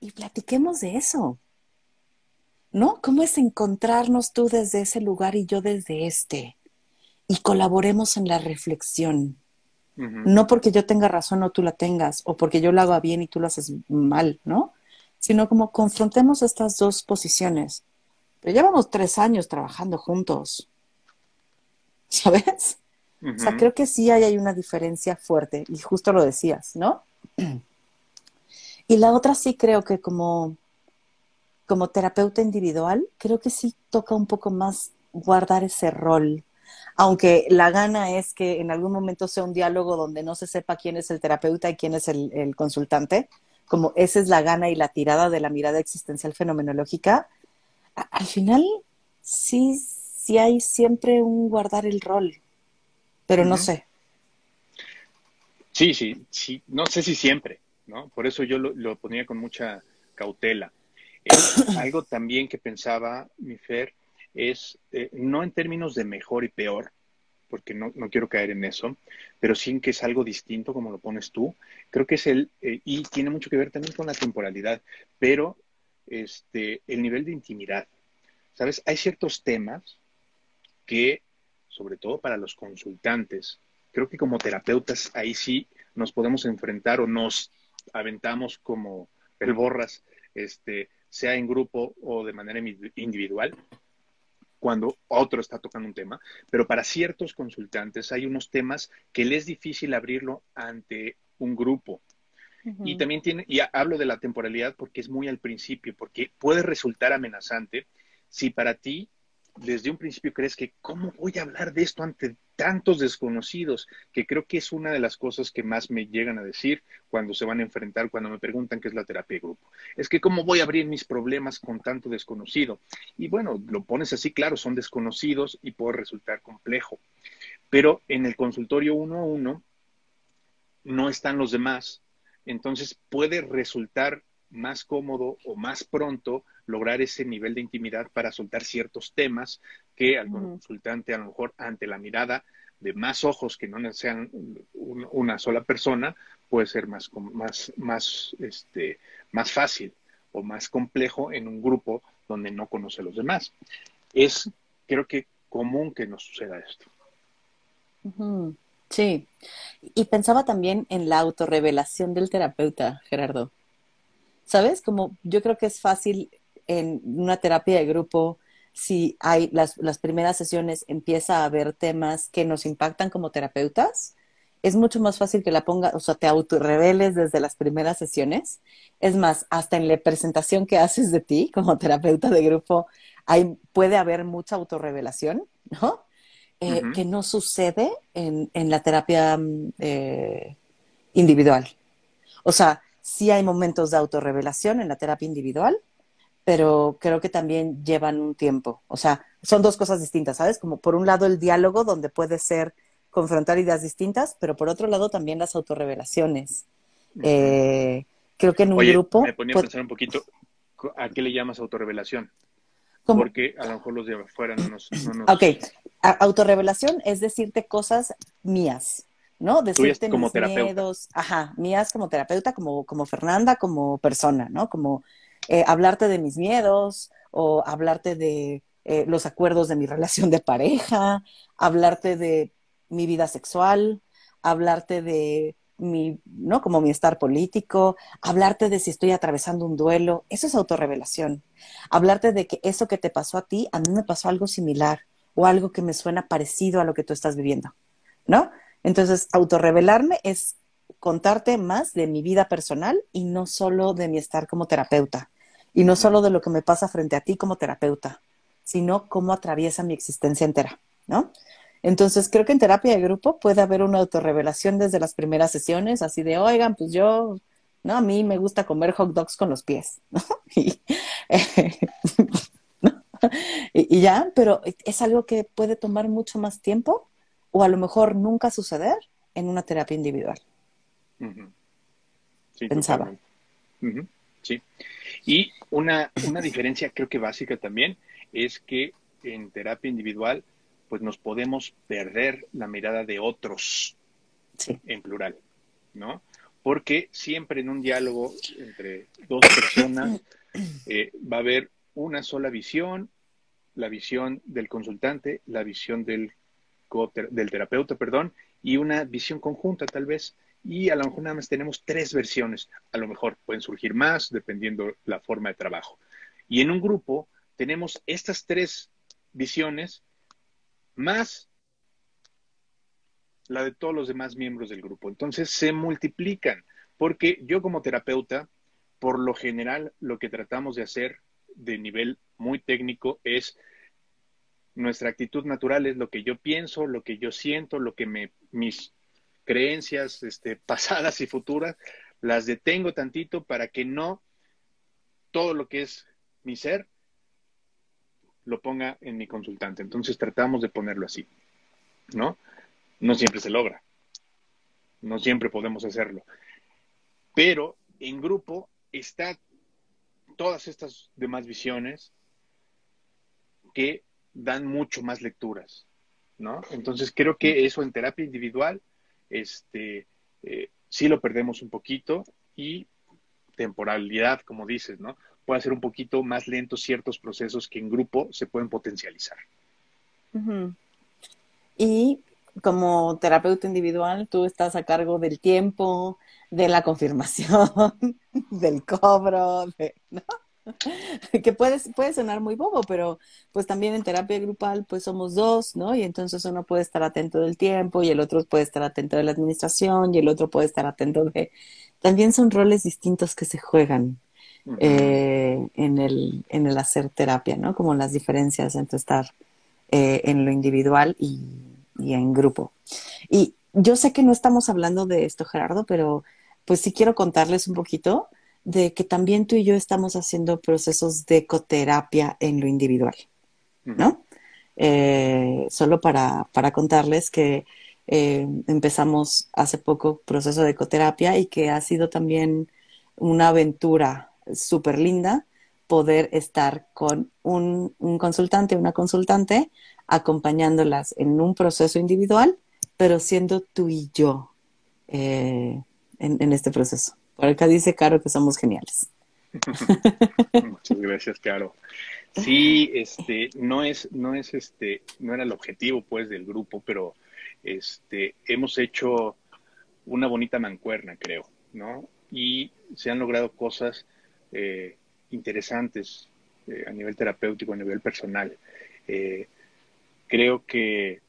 y platiquemos de eso. ¿No? ¿Cómo es encontrarnos tú desde ese lugar y yo desde este? Y colaboremos en la reflexión. No porque yo tenga razón o tú la tengas, o porque yo lo haga bien y tú lo haces mal, ¿no? Sino como confrontemos estas dos posiciones. Pero llevamos tres años trabajando juntos. ¿Sabes? O sea, creo que sí hay, hay una diferencia fuerte, y justo lo decías, ¿no? y la otra sí creo que como como terapeuta individual, creo que sí toca un poco más guardar ese rol. Aunque la gana es que en algún momento sea un diálogo donde no se sepa quién es el terapeuta y quién es el, consultante, como esa es la gana y la tirada de la mirada existencial fenomenológica, al final sí, sí hay siempre un guardar el rol, pero no sé. Sí, sí, sí, no sé si siempre, ¿no? Por eso yo lo ponía con mucha cautela. Algo también que pensaba mi Fer es, eh, no en términos de mejor y peor, porque no, no, quiero caer en eso, pero sí que es algo distinto como lo pones tú. Creo que es el, eh, y tiene mucho que ver también con la temporalidad, pero este, el nivel de intimidad. ¿Sabes? Hay ciertos temas que, sobre todo para los consultantes, creo que como terapeutas ahí sí nos podemos enfrentar o nos aventamos como el borras, este, sea en grupo o de manera individual, cuando otro está tocando un tema, pero para ciertos consultantes hay unos temas que les es difícil abrirlo ante un grupo. Y también tiene, y hablo de la temporalidad porque es muy al principio, porque puede resultar amenazante si para ti desde un principio crees que, ¿cómo voy a hablar de esto ante tantos desconocidos? Que creo que es una de las cosas que más me llegan a decir cuando se van a enfrentar, cuando me preguntan qué es la terapia de grupo. Es que, ¿cómo voy a abrir mis problemas con tanto desconocido? Y bueno, lo pones así, claro, son desconocidos y puede resultar complejo. Pero en el consultorio uno a uno no están los demás. Entonces puede resultar más cómodo o más pronto lograr ese nivel de intimidad para soltar ciertos temas que al consultante a lo mejor ante la mirada de más ojos que no sean una sola persona puede ser más más más este más fácil o más complejo en un grupo donde no conoce a los demás. Es creo que común que nos suceda esto. Sí. Y pensaba también en la autorrevelación del terapeuta Gerardo ¿sabes? Como yo creo que es fácil en una terapia de grupo, si hay las, las primeras sesiones empieza a haber temas que nos impactan como terapeutas, es mucho más fácil que la ponga, o sea, te autorreveles desde las primeras sesiones. Es más, hasta en la presentación que haces de ti como terapeuta de grupo, hay, puede haber mucha autorrevelación, ¿no? Eh, que no sucede en, en la terapia mm, eh, individual. O sea, sí hay momentos de autorrevelación en la terapia individual, pero creo que también llevan un tiempo. O sea, son dos cosas distintas, ¿sabes? Como por un lado el diálogo, donde puede ser confrontar ideas distintas, pero por otro lado también las autorrevelaciones. Eh, creo que en un grupo... Me ponía a pensar un poquito, ¿a qué le llamas autorrevelación? Porque a lo mejor los de afuera no nos... No nos... Ok, autorrevelación es decirte cosas mías, ¿no? Decirte como mis miedos, ajá, mías como terapeuta, como, como Fernanda, como persona, ¿no? Como eh, hablarte de mis miedos o hablarte de eh, los acuerdos de mi relación de pareja, hablarte de mi vida sexual, hablarte de mi, ¿no? Como mi estar político, hablarte de si estoy atravesando un duelo, eso es autorrevelación. Hablarte de que eso que te pasó a ti, a mí me pasó algo similar o algo que me suena parecido a lo que tú estás viviendo, ¿no? Entonces, autorrevelarme es contarte más de mi vida personal y no solo de mi estar como terapeuta, y no solo de lo que me pasa frente a ti como terapeuta, sino cómo atraviesa mi existencia entera, ¿no? Entonces, creo que en terapia de grupo puede haber una autorrevelación desde las primeras sesiones, así de, oigan, pues yo, ¿no? A mí me gusta comer hot dogs con los pies, ¿no? Y, ya, pero es algo que puede tomar mucho más tiempo o a lo mejor nunca suceder en una terapia individual. sí, Pensaba. Sí. Y una, una diferencia creo que básica también es que en terapia individual pues nos podemos perder la mirada de otros en plural, ¿no? Porque siempre en un diálogo entre dos personas eh, va a haber una sola visión, la visión del consultante, la visión del, del terapeuta, perdón, y una visión conjunta tal vez. Y a lo mejor nada más tenemos tres versiones. A lo mejor pueden surgir más dependiendo la forma de trabajo. Y en un grupo tenemos estas tres visiones más la de todos los demás miembros del grupo. Entonces se multiplican, porque yo como terapeuta, por lo general, lo que tratamos de hacer de nivel muy técnico es nuestra actitud natural, es lo que yo pienso, lo que yo siento, lo que me, mis creencias este, pasadas y futuras, las detengo tantito para que no todo lo que es mi ser lo ponga en mi consultante. Entonces tratamos de ponerlo así, ¿no? No siempre se logra, no siempre podemos hacerlo, pero en grupo está todas estas demás visiones que dan mucho más lecturas, ¿no? Entonces creo que eso en terapia individual, este, eh, sí lo perdemos un poquito y temporalidad, como dices, ¿no? puede ser un poquito más lento ciertos procesos que en grupo se pueden potencializar. Y como terapeuta individual, tú estás a cargo del tiempo, de la confirmación, del cobro, ¿no? que puede, puede sonar muy bobo, pero pues también en terapia grupal pues somos dos, ¿no? Y entonces uno puede estar atento del tiempo y el otro puede estar atento de la administración y el otro puede estar atento de... También son roles distintos que se juegan eh, en, el, en el hacer terapia, ¿no? Como las diferencias entre estar eh, en lo individual y, en grupo. Y yo sé que no estamos hablando de esto, Gerardo, pero pues sí quiero contarles un poquito de que también tú y yo estamos haciendo procesos de ecoterapia en lo individual, ¿no? Eh, solo para, para, contarles que empezamos hace poco proceso de ecoterapia y que ha sido también una aventura súper linda poder estar con un, un consultante, una consultante, acompañándolas en un proceso individual, pero siendo tú y yo eh, en, este proceso. Por acá dice Caro que somos geniales. Muchas gracias, Caro. Sí, este, no es, no es este, no era el objetivo pues del grupo, pero este, hemos hecho una bonita mancuerna, creo, ¿no? Y se han logrado cosas eh, interesantes eh, a nivel terapéutico, a nivel personal. Eh, creo que,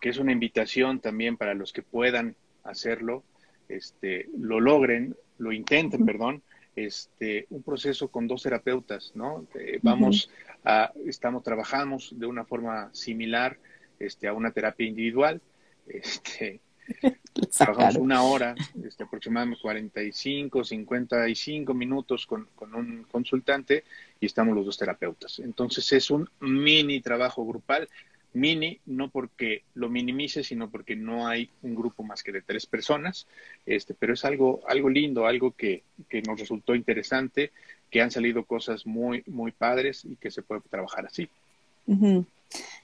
que es una invitación también para los que puedan hacerlo, este, lo logren, lo intenten, perdón, este, un proceso con dos terapeutas, ¿no? vamos a, estamos, trabajamos de una forma similar este, a una terapia individual, este, Trabajamos una hora, este, aproximadamente 45, 55 minutos con, con, un consultante y estamos los dos terapeutas. Entonces es un mini trabajo grupal, mini no porque lo minimice, sino porque no hay un grupo más que de tres personas, este, pero es algo, algo lindo, algo que, que nos resultó interesante, que han salido cosas muy, muy padres y que se puede trabajar así.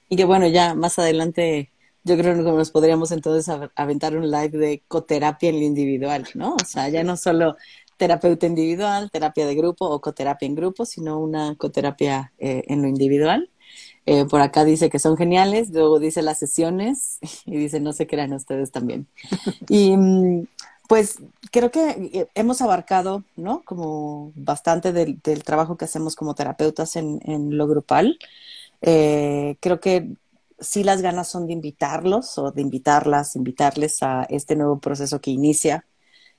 Y que bueno, ya más adelante yo creo que nos podríamos entonces aventar un live de coterapia en lo individual, ¿no? O sea, ya no solo terapeuta individual, terapia de grupo o coterapia en grupo, sino una coterapia eh, en lo individual. Eh, por acá dice que son geniales, luego dice las sesiones y dice no se crean ustedes también. Y mm, pues creo que eh, hemos abarcado, ¿no? Como bastante del, trabajo que hacemos como terapeutas en, lo grupal. creo que sí las ganas son de invitarlos o de invitarlas, invitarles a este nuevo proceso que inicia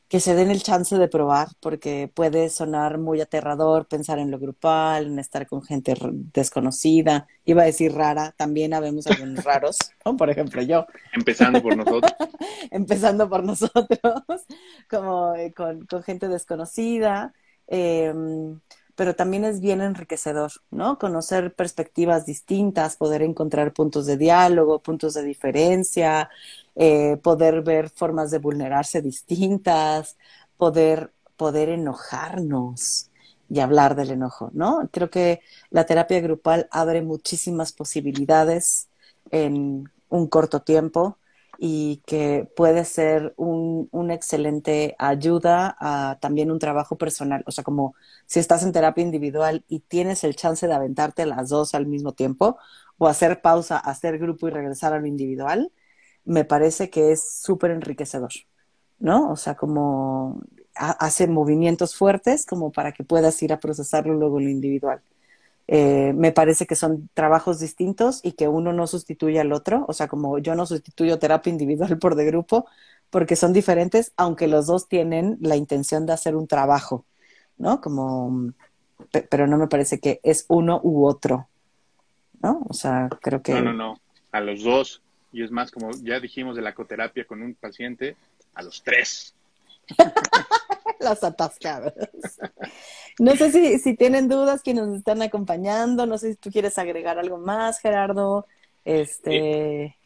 que se den el chance de probar, porque puede sonar muy aterrador pensar en lo grupal, en estar con gente desconocida, iba a decir rara, también habemos algunos raros, por ejemplo yo. Empezando por nosotros. Empezando por nosotros, como eh, con, gente desconocida. Em, pero también es bien enriquecedor, ¿no? Conocer perspectivas distintas, poder encontrar puntos de diálogo, puntos de diferencia, eh, poder ver formas de vulnerarse distintas, poder, poder enojarnos y hablar del enojo, ¿no? Creo que la terapia grupal abre muchísimas posibilidades en un corto tiempo y que puede ser un, una excelente ayuda a también un trabajo personal. O sea, como si estás en terapia individual y tienes el chance de aventarte las dos al mismo tiempo o hacer pausa, hacer grupo y regresar a lo individual, me parece que es súper enriquecedor, ¿no? O sea, como hace movimientos fuertes como para que puedas ir a procesarlo luego en lo individual. Eh, me parece que son trabajos distintos y que uno no sustituye al otro, o sea, como yo no sustituyo terapia individual por de grupo, porque son diferentes, aunque los dos tienen la intención de hacer un trabajo, ¿no? Como, pero no me parece que es uno u otro, ¿no? O sea, creo que... No, no, no, a los dos, y es más, como ya dijimos de la coterapia con un paciente, a los tres. Las atascadas. No sé si, si tienen dudas que nos están acompañando, no sé si tú quieres agregar algo más, Gerardo. Este. Eh,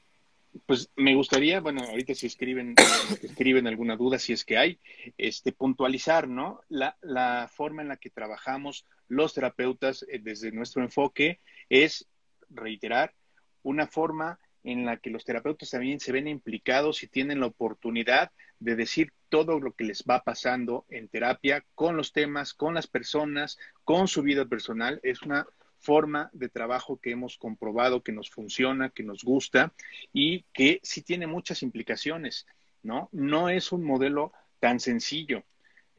pues me gustaría, bueno, ahorita si escriben, escriben alguna duda, si es que hay, este, puntualizar, ¿no? La, la forma en la que trabajamos los terapeutas eh, desde nuestro enfoque es, reiterar, una forma en la que los terapeutas también se ven implicados y tienen la oportunidad de decir todo lo que les va pasando en terapia con los temas, con las personas, con su vida personal. Es una forma de trabajo que hemos comprobado que nos funciona, que nos gusta y que sí tiene muchas implicaciones, ¿no? No es un modelo tan sencillo.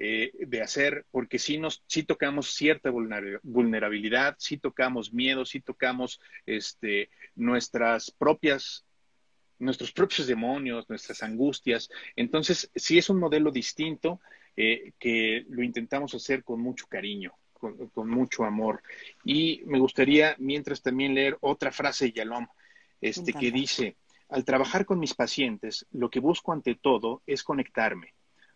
Eh, de hacer, porque sí, nos, sí tocamos cierta vulnerabilidad, sí tocamos miedo, sí tocamos este, nuestras propias nuestros propios demonios, nuestras angustias. Entonces, sí es un modelo distinto eh, que lo intentamos hacer con mucho cariño, con, mucho amor. Y me gustaría, mientras también leer otra frase de Yalom, este, que dice, al trabajar con mis pacientes, lo que busco ante todo es conectarme.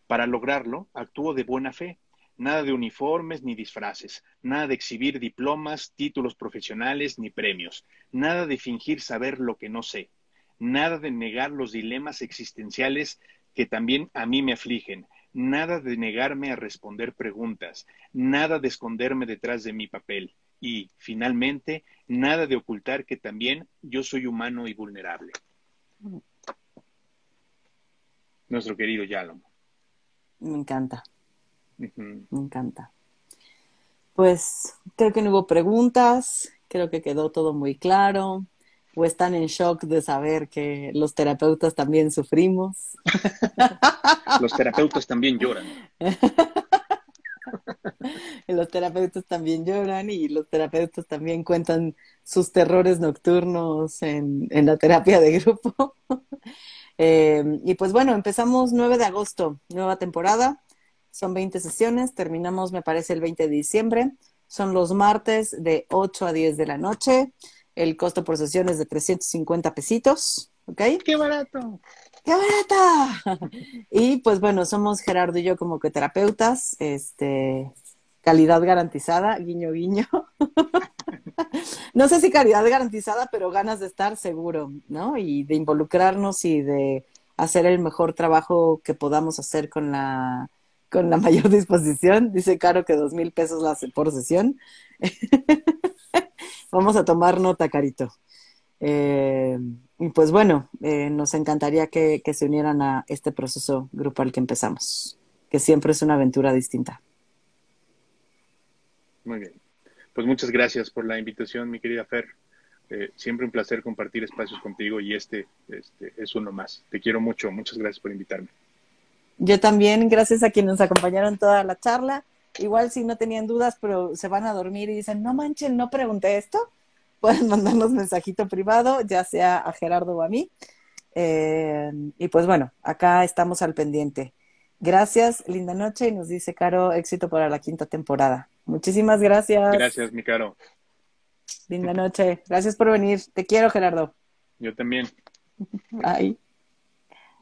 Para lograrlo, actúo de buena fe. Nada de uniformes ni disfraces, nada de exhibir diplomas, títulos profesionales ni premios, nada de fingir saber lo que no sé nada de negar los dilemas existenciales que también a mí me afligen, nada de negarme a responder preguntas, nada de esconderme detrás de mi papel y, finalmente, nada de ocultar que también yo soy humano y vulnerable. Nuestro querido Yalom. Me encanta. Me encanta. Pues creo que no hubo preguntas, creo que quedó todo muy claro o están en shock de saber que los terapeutas también sufrimos. Los terapeutas también lloran. los terapeutas también lloran y los terapeutas también cuentan sus terrores nocturnos en, la terapia de grupo. Eh, y pues bueno, empezamos 9 de agosto, nueva temporada. Son 20 sesiones, terminamos me parece el 20 de diciembre. Son los martes de 8 a 10 de la noche. El costo por sesión es de 350 pesitos. ¿Ok? ¡Qué barato! ¡Qué barata! y pues bueno, somos Gerardo y yo como que terapeutas, este, calidad garantizada, guiño, guiño. no sé si calidad garantizada, pero ganas de estar seguro, ¿no? Y de involucrarnos y de hacer el mejor trabajo que podamos hacer con la, con la mayor disposición. Dice Caro que dos mil pesos la por sesión. Vamos a tomar nota, Carito. Eh, y pues bueno, eh, nos encantaría que, se unieran a este proceso grupal que empezamos. que siempre es una aventura distinta. Muy bien. Pues muchas gracias por la invitación, mi querida Fer. Eh, siempre un placer compartir espacios contigo y este, este es uno más. Te quiero mucho. Muchas gracias por invitarme. Yo también, gracias a quienes nos acompañaron toda la charla. Igual si no tenían dudas, pero se van a dormir y dicen, no manchen, no pregunté esto, pueden mandarnos mensajito privado, ya sea a Gerardo o a mí. Eh, y pues bueno, acá estamos al pendiente. Gracias, linda noche y nos dice Caro, éxito para la quinta temporada. Muchísimas gracias. Gracias, mi Caro. Linda noche. Gracias por venir. Te quiero, Gerardo. Yo también. Bye.